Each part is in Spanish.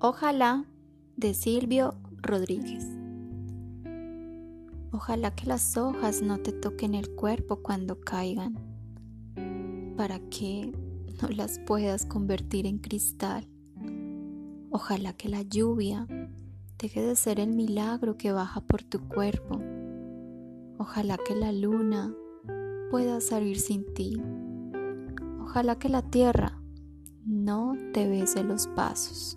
Ojalá de Silvio Rodríguez. Ojalá que las hojas no te toquen el cuerpo cuando caigan, para que no las puedas convertir en cristal. Ojalá que la lluvia deje de ser el milagro que baja por tu cuerpo. Ojalá que la luna pueda salir sin ti. Ojalá que la tierra no te bese los pasos.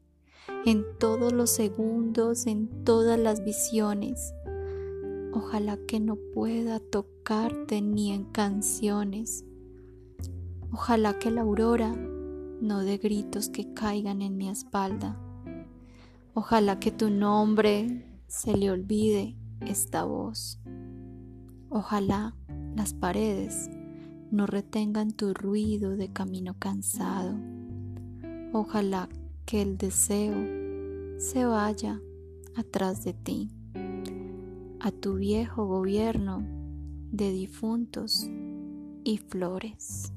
en todos los segundos, en todas las visiones. Ojalá que no pueda tocarte ni en canciones. Ojalá que la aurora no dé gritos que caigan en mi espalda. Ojalá que tu nombre se le olvide esta voz. Ojalá las paredes no retengan tu ruido de camino cansado. Ojalá que el deseo se vaya atrás de ti, a tu viejo gobierno de difuntos y flores.